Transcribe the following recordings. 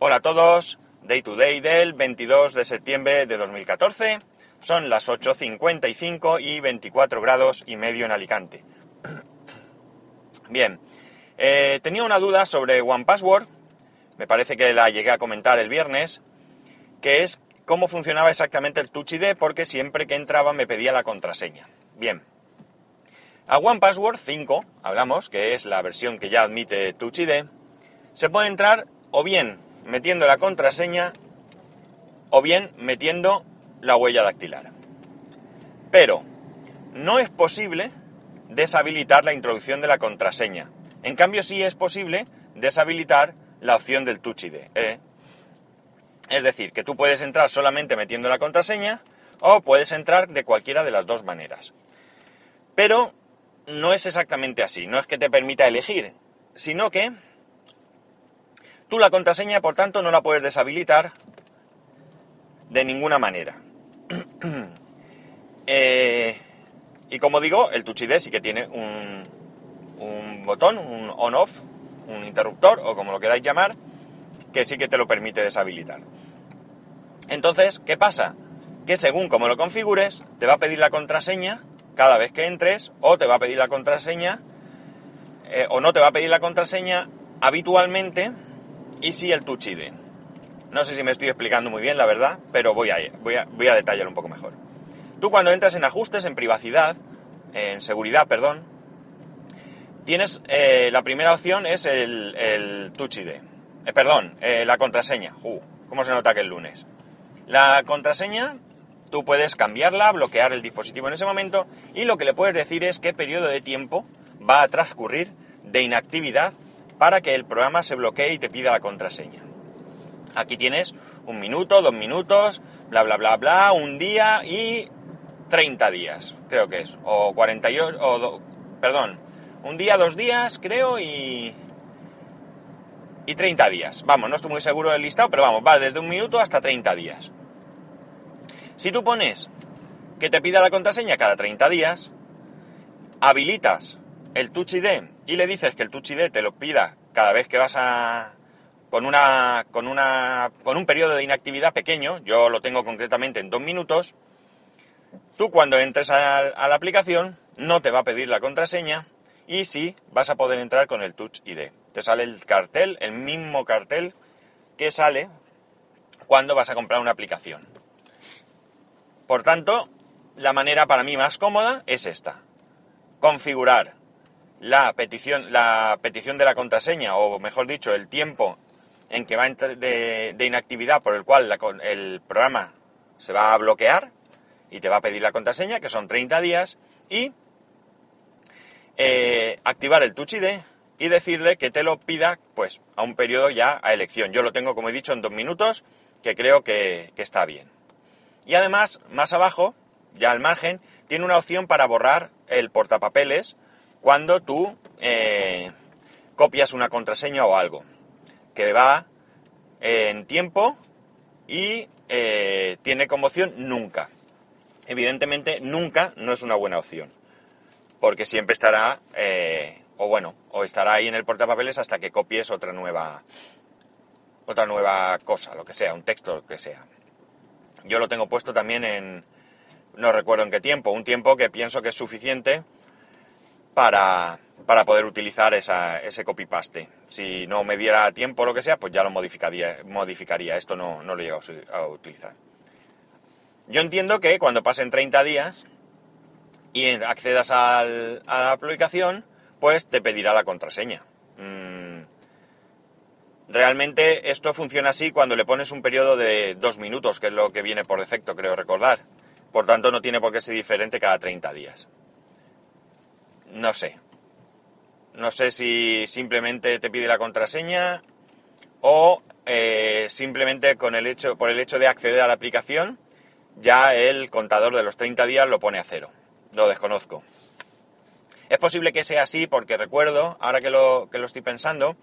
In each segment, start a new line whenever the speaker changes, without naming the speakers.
Hola a todos, Day to Day del 22 de septiembre de 2014. Son las 8.55 y 24 grados y medio en Alicante. Bien, eh, tenía una duda sobre One Password, me parece que la llegué a comentar el viernes, que es cómo funcionaba exactamente el Touch ID, porque siempre que entraba me pedía la contraseña. Bien, a One Password 5, hablamos, que es la versión que ya admite Touch ID, se puede entrar o bien metiendo la contraseña o bien metiendo la huella dactilar. Pero no es posible deshabilitar la introducción de la contraseña. En cambio sí es posible deshabilitar la opción del Touch ID. ¿eh? Es decir, que tú puedes entrar solamente metiendo la contraseña o puedes entrar de cualquiera de las dos maneras. Pero no es exactamente así, no es que te permita elegir, sino que Tú la contraseña, por tanto, no la puedes deshabilitar de ninguna manera. Eh, y como digo, el Touch ID sí que tiene un, un botón, un on-off, un interruptor o como lo queráis llamar, que sí que te lo permite deshabilitar. Entonces, ¿qué pasa? Que según como lo configures, te va a pedir la contraseña cada vez que entres, o te va a pedir la contraseña, eh, o no te va a pedir la contraseña habitualmente y si el Touch ID. No sé si me estoy explicando muy bien, la verdad, pero voy a, voy a, detallar un poco mejor. Tú cuando entras en ajustes, en privacidad, en seguridad, perdón, tienes eh, la primera opción es el, el Touch ID. Eh, perdón, eh, la contraseña. Uh, ¿Cómo se nota que es lunes? La contraseña, tú puedes cambiarla, bloquear el dispositivo en ese momento y lo que le puedes decir es qué periodo de tiempo va a transcurrir de inactividad para que el programa se bloquee y te pida la contraseña. Aquí tienes un minuto, dos minutos, bla, bla, bla, bla, un día y 30 días, creo que es. O 48, o perdón, un día, dos días, creo, y... Y 30 días. Vamos, no estoy muy seguro del listado, pero vamos, va desde un minuto hasta 30 días. Si tú pones que te pida la contraseña cada 30 días, habilitas el Touch ID y le dices que el Touch ID te lo pida cada vez que vas a con una con una con un periodo de inactividad pequeño, yo lo tengo concretamente en dos minutos, tú cuando entres a, la aplicación no te va a pedir la contraseña y sí vas a poder entrar con el Touch ID. Te sale el cartel, el mismo cartel que sale cuando vas a comprar una aplicación. Por tanto, la manera para mí más cómoda es esta. Configurar la petición, la petición de la contraseña, o mejor dicho, el tiempo en que va de, de inactividad por el cual el programa se va a bloquear y te va a pedir la contraseña, que son 30 días, y eh, activar el Touch ID y decirle que te lo pida pues a un periodo ya a elección. Yo lo tengo, como he dicho, en dos minutos, que creo que, que está bien. Y además, más abajo, ya al margen, tiene una opción para borrar el portapapeles cuando tú eh, copias una contraseña o algo, que va en tiempo y eh, tiene como opción nunca. Evidentemente, nunca no es una buena opción, porque siempre estará, eh, o bueno, o estará ahí en el portapapeles hasta que copies otra nueva, otra nueva cosa, lo que sea, un texto, lo que sea. Yo lo tengo puesto también en, no recuerdo en qué tiempo, un tiempo que pienso que es suficiente para, poder utilizar ese copy-paste. Si no me diera tiempo o lo que sea, pues ya lo modificaría. modificaría. Esto no, no lo he llegado a utilizar. Yo entiendo que cuando pasen 30 días y accedas a la aplicación, pues te pedirá la contraseña. Mm, realmente esto funciona así cuando le pones un periodo de dos minutos, que es lo que viene por defecto, creo recordar. Por tanto, no tiene por qué ser diferente cada 30 días no sé. No sé si simplemente te pide la contraseña o eh, simplemente con el hecho, por el hecho de acceder a la aplicación ya el contador de los 30 días lo pone a cero. Lo desconozco. Es posible que sea así porque recuerdo, ahora que lo, que lo estoy pensando,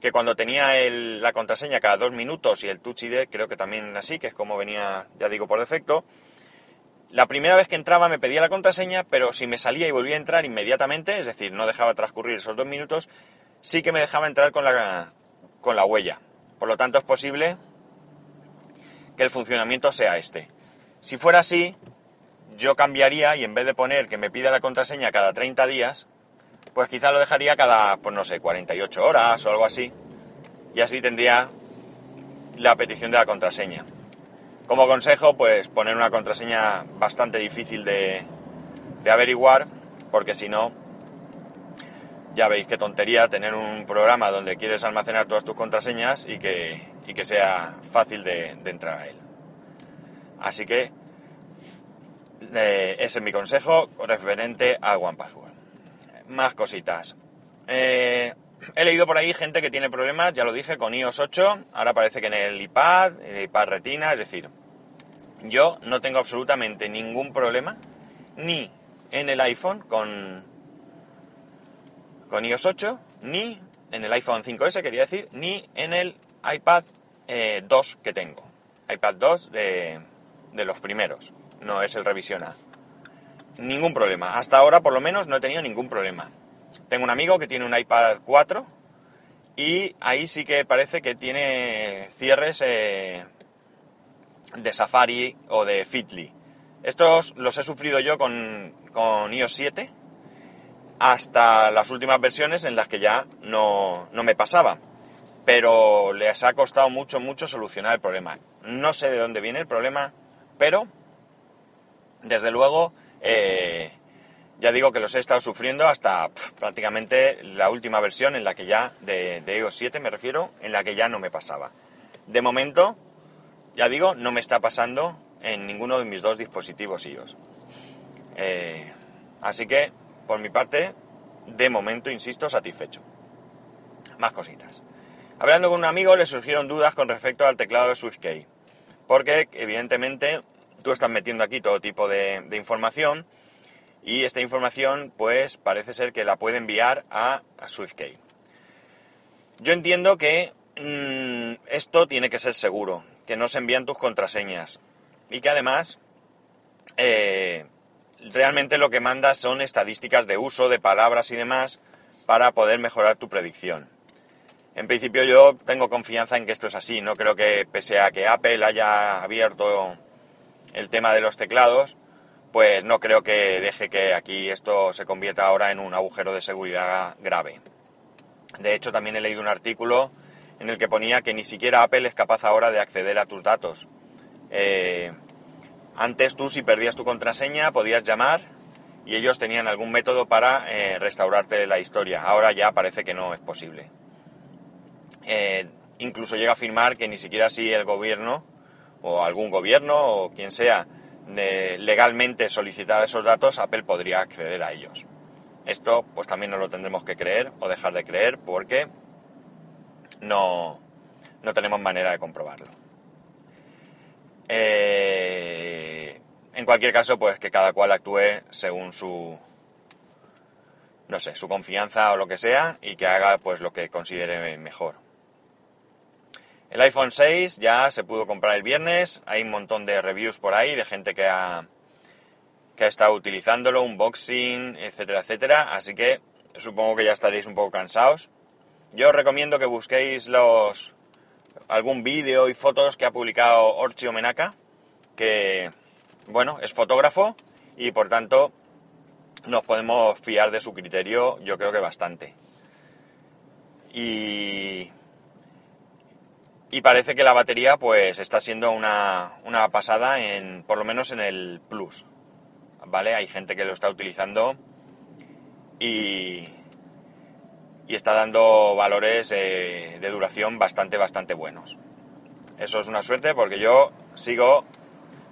que cuando tenía la contraseña cada dos minutos y el Touch ID creo que también así, que es como venía, ya digo, por defecto, la primera vez que entraba me pedía la contraseña, pero si me salía y volvía a entrar inmediatamente, es decir, no dejaba transcurrir esos dos minutos, sí que me dejaba entrar con la, con la huella. Por lo tanto, es posible que el funcionamiento sea este. Si fuera así, yo cambiaría y en vez de poner que me pida la contraseña cada 30 días, pues quizá lo dejaría cada, pues no sé, 48 horas o algo así. Y así tendría la petición de la contraseña. Como consejo, pues poner una contraseña bastante difícil de, de averiguar, porque si no, ya veis qué tontería tener un programa donde quieres almacenar todas tus contraseñas y que, y que sea fácil de, entrar a él. Así que eh, ese es mi consejo referente a OnePassword. Más cositas. Eh, he leído por ahí gente que tiene problemas, ya lo dije, con iOS 8. Ahora parece que en el iPad, el iPad Retina, es decir, yo no tengo absolutamente ningún problema, ni en el iPhone con, con iOS 8, ni en el iPhone 5S, quería decir, ni en el iPad 2 eh, que tengo. iPad 2 de, de los primeros no es el revisión. Ningún problema. Hasta ahora, por lo menos, no he tenido ningún problema. Tengo un amigo que tiene un iPad 4 y ahí sí que parece que tiene cierres eh, de Safari o de Fitly. Estos los he sufrido yo con, con iOS 7 hasta las últimas versiones en las que ya no, no me pasaba. Pero les ha costado mucho, mucho solucionar el problema. No sé de dónde viene el problema, pero desde luego, eh, ya digo que los he estado sufriendo hasta prácticamente la última versión en la que ya, de, de iOS 7 me refiero, en la que ya no me pasaba. De momento, ya digo, no me está pasando en ninguno de mis dos dispositivos iOS. Eh, así que, por mi parte, de momento, insisto, satisfecho. Más cositas. Hablando con un amigo le surgieron dudas con respecto al teclado de SwiftKey. Porque, evidentemente, tú estás metiendo aquí todo tipo de, información y esta información pues parece ser que la puede enviar a, SwiftKey. Yo entiendo que mm, esto tiene que ser seguro, que no se envían tus contraseñas y que además eh, realmente lo que manda son estadísticas de uso de palabras y demás para poder mejorar tu predicción. En principio yo tengo confianza en que esto es así, no creo que pese a que Apple haya abierto el tema de los teclados, pues no creo que deje que aquí esto se convierta ahora en un agujero de seguridad grave. De hecho, también he leído un artículo en el que ponía que ni siquiera Apple es capaz ahora de acceder a tus datos. Eh, antes tú si perdías tu contraseña podías llamar y ellos tenían algún método para eh, restaurarte la historia. Ahora ya parece que no es posible. Eh, incluso llega a afirmar que ni siquiera si el gobierno o algún gobierno o quien sea legalmente solicitar esos datos, Apple podría acceder a ellos. Esto pues también no lo tendremos que creer o dejar de creer porque no, no tenemos manera de comprobarlo. Eh, en cualquier caso, pues que cada cual actúe según su, no sé, su confianza o lo que sea y que haga pues lo que considere mejor. El iPhone 6 ya se pudo comprar el viernes, hay un montón de reviews por ahí de gente que ha, que ha estado utilizándolo, unboxing, etcétera, etcétera, así que supongo que ya estaréis un poco cansados. Yo os recomiendo que busquéis los algún vídeo y fotos que ha publicado Orchi Omenaka, que, bueno, es fotógrafo y por tanto nos podemos fiar de su criterio, yo creo que bastante. Y y parece que la batería pues está siendo una, pasada en por lo menos en el Plus. ¿Vale? Hay gente que lo está utilizando y, y está dando valores eh, de duración bastante, bastante buenos. Eso es una suerte porque yo sigo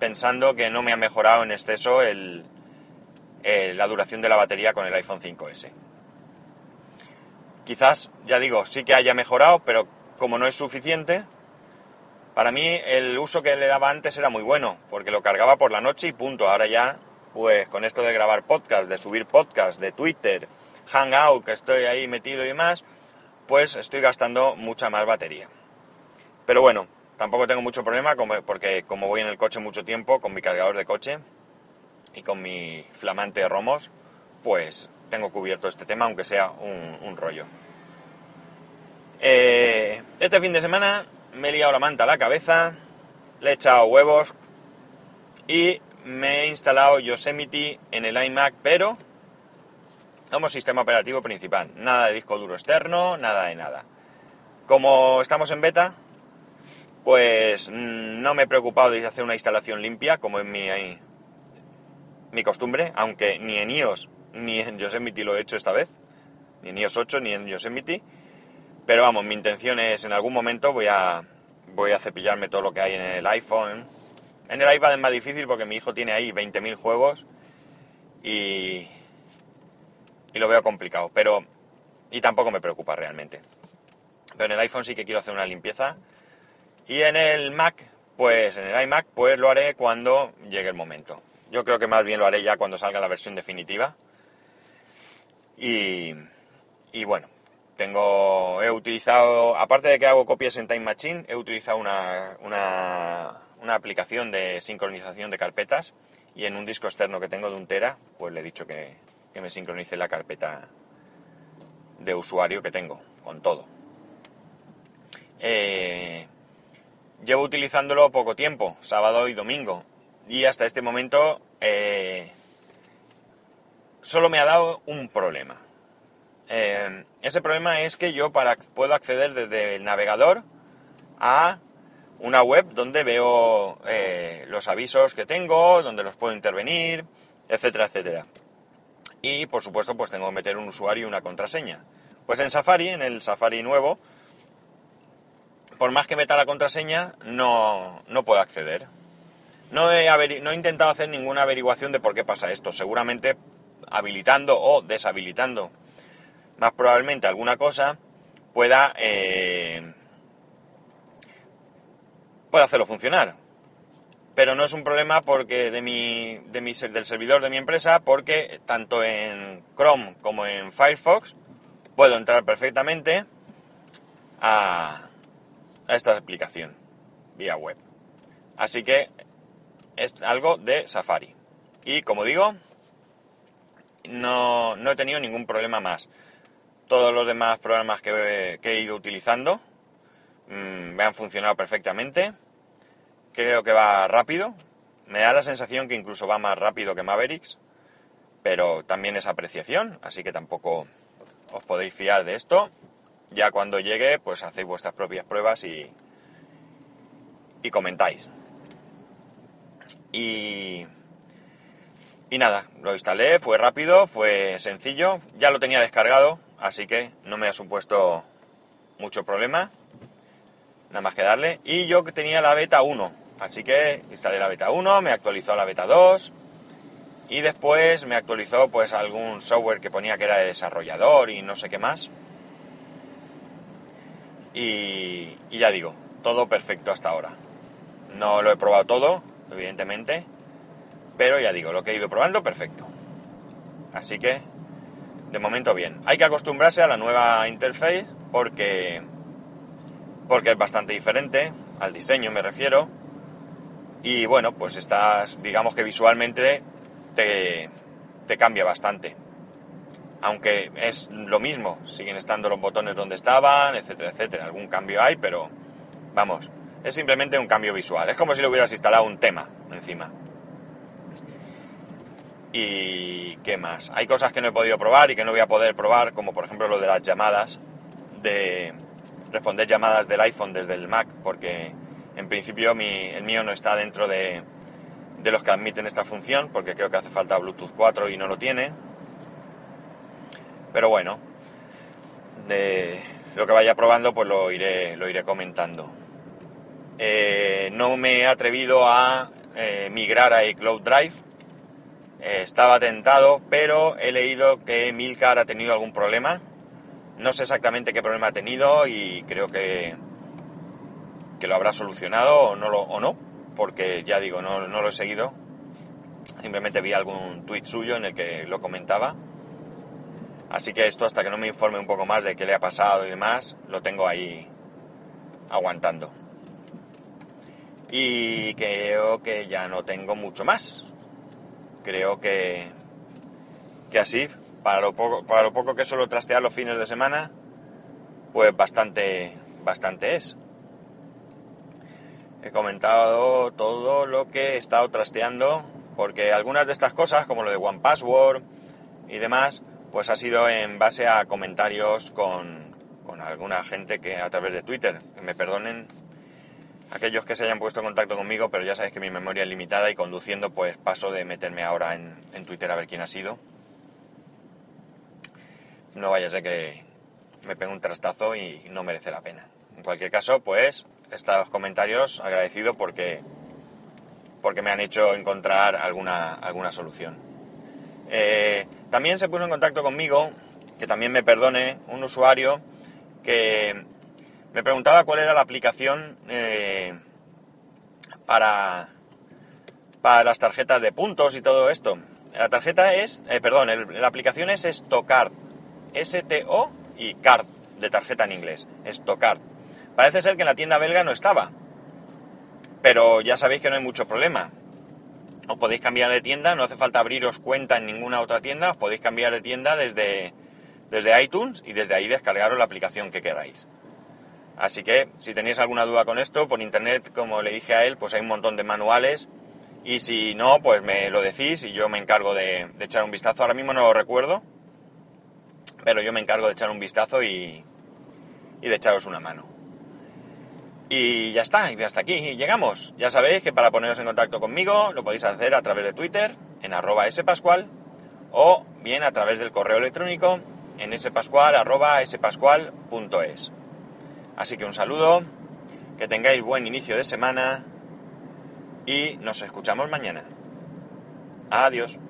pensando que no me ha mejorado en exceso el, la duración de la batería con el iPhone 5S. Quizás, ya digo, sí que haya mejorado, pero como no es suficiente, para mí el uso que le daba antes era muy bueno, porque lo cargaba por la noche y punto. Ahora ya, pues con esto de grabar podcast, de subir podcast, de Twitter, Hangout, que estoy ahí metido y demás, pues estoy gastando mucha más batería. Pero bueno, tampoco tengo mucho problema porque como voy en el coche mucho tiempo con mi cargador de coche y con mi flamante Romos, pues tengo cubierto este tema, aunque sea un rollo. Eh, este fin de semana me he liado la manta a la cabeza, le he echado huevos y me he instalado Yosemite en el iMac, pero como sistema operativo principal. Nada de disco duro externo, nada de nada. Como estamos en beta, pues mm, no me he preocupado de hacer una instalación limpia, como es mi, mi costumbre, aunque ni en iOS ni en Yosemite lo he hecho esta vez, ni en iOS 8 ni en Yosemite. Pero vamos, mi intención es en algún momento voy a, voy a cepillarme todo lo que hay en el iPhone. En el iPad es más difícil porque mi hijo tiene ahí 20.000 juegos y, y lo veo complicado, pero y tampoco me preocupa realmente. Pero en el iPhone sí que quiero hacer una limpieza y en el Mac, pues en el iMac, pues lo haré cuando llegue el momento. Yo creo que más bien lo haré ya cuando salga la versión definitiva. Y, y bueno, tengo, he utilizado, aparte de que hago copias en Time Machine, he utilizado una, una, una aplicación de sincronización de carpetas y en un disco externo que tengo de un tera, pues le he dicho que, que me sincronice la carpeta de usuario que tengo, con todo. Eh, llevo utilizándolo poco tiempo, sábado y domingo, y hasta este momento eh, solo me ha dado un problema. Eh, ese problema es que yo para, puedo acceder desde el navegador a una web donde veo los avisos que tengo, donde los puedo intervenir, etcétera, etcétera y por supuesto pues tengo que meter un usuario y una contraseña. Pues en Safari, en el Safari nuevo, por más que meta la contraseña, no, no puedo acceder. No he, no he intentado hacer ninguna averiguación de por qué pasa esto. Seguramente habilitando o deshabilitando más probablemente alguna cosa pueda, eh, pueda hacerlo funcionar pero no es un problema porque de mi, de mi, del servidor de mi empresa, porque tanto en Chrome como en Firefox puedo entrar perfectamente a, esta aplicación vía web. Así que es algo de Safari. Y como digo, no, no he tenido ningún problema más. Todos los demás programas que, he ido utilizando mmm, me han funcionado perfectamente creo que va rápido. Me da la sensación que incluso va más rápido que Mavericks, pero también es apreciación, así que tampoco os podéis fiar de esto. Ya cuando llegue, pues hacéis vuestras propias pruebas y, y comentáis. Y, y nada, lo instalé, fue rápido, fue sencillo, ya lo tenía descargado, así que no me ha supuesto mucho problema. Nada más que darle. Y yo tenía la beta 1, Así que instalé la beta 1, me actualizó la beta 2 y después me actualizó pues algún software que ponía que era de desarrollador y no sé qué más. Y, y ya digo, todo perfecto hasta ahora. No lo he probado todo, evidentemente, pero ya digo, lo que he ido probando, perfecto. Así que, de momento bien. Hay que acostumbrarse a la nueva interface porque, porque es bastante diferente, al diseño me refiero y bueno, pues estás, digamos que visualmente te, te cambia bastante. Aunque es lo mismo, siguen estando los botones donde estaban, etcétera, etcétera. Algún cambio hay, pero vamos, es simplemente un cambio visual. Es como si le hubieras instalado un tema encima. ¿Y qué más? Hay cosas que no he podido probar y que no voy a poder probar, como por ejemplo lo de las llamadas, de responder llamadas del iPhone desde el Mac, porque en principio el mío no está dentro de, los que admiten esta función, porque creo que hace falta Bluetooth 4 y no lo tiene. Pero bueno, de lo que vaya probando pues lo iré, lo iré comentando. Eh, no me he atrevido a eh, migrar a iCloud Drive. Eh, estaba tentado, pero he leído que Milcar ha tenido algún problema. No sé exactamente qué problema ha tenido y creo que que lo habrá solucionado o no, lo, o no porque ya digo, no, no, lo he seguido. Simplemente vi algún tuit suyo en el que lo comentaba. Así que esto, hasta que no me informe un poco más de qué le ha pasado y demás, lo tengo ahí aguantando. Y creo que ya no tengo mucho más. Creo que, que así, para lo, poco, para lo poco que suelo trastear los fines de semana, pues bastante, bastante es. He comentado todo lo que he estado trasteando, porque algunas de estas cosas, como lo de One Password y demás, pues ha sido en base a comentarios con, con alguna gente que a través de Twitter, que me perdonen aquellos que se hayan puesto en contacto conmigo, pero ya sabéis que mi memoria es limitada y conduciendo pues paso de meterme ahora en, en Twitter a ver quién ha sido. No vaya a ser que me pegue un trastazo y no merece la pena. En cualquier caso, pues estos comentarios agradecido porque, porque me han hecho encontrar alguna, alguna solución. Eh, también se puso en contacto conmigo, que también me perdone, un usuario que me preguntaba cuál era la aplicación eh, para, para las tarjetas de puntos y todo esto. La tarjeta es, eh, perdón, la aplicación es Stocard, S-T-O y Card, de tarjeta en inglés, Stocard. Parece ser que en la tienda belga no estaba, pero ya sabéis que no hay mucho problema. Os podéis cambiar de tienda, no hace falta abriros cuenta en ninguna otra tienda, os podéis cambiar de tienda desde, desde iTunes y desde ahí descargaros la aplicación que queráis. Así que si tenéis alguna duda con esto, por internet, como le dije a él, pues hay un montón de manuales y si no, pues me lo decís y yo me encargo de, echar un vistazo. Ahora mismo no lo recuerdo, pero yo me encargo de echar un vistazo y, y de echaros una mano. Y ya está, y hasta aquí llegamos. Ya sabéis que para poneros en contacto conmigo lo podéis hacer a través de Twitter en arroba spascual o bien a través del correo electrónico en spascual arroba spascual.es. Así que un saludo, que tengáis buen inicio de semana y nos escuchamos mañana. Adiós.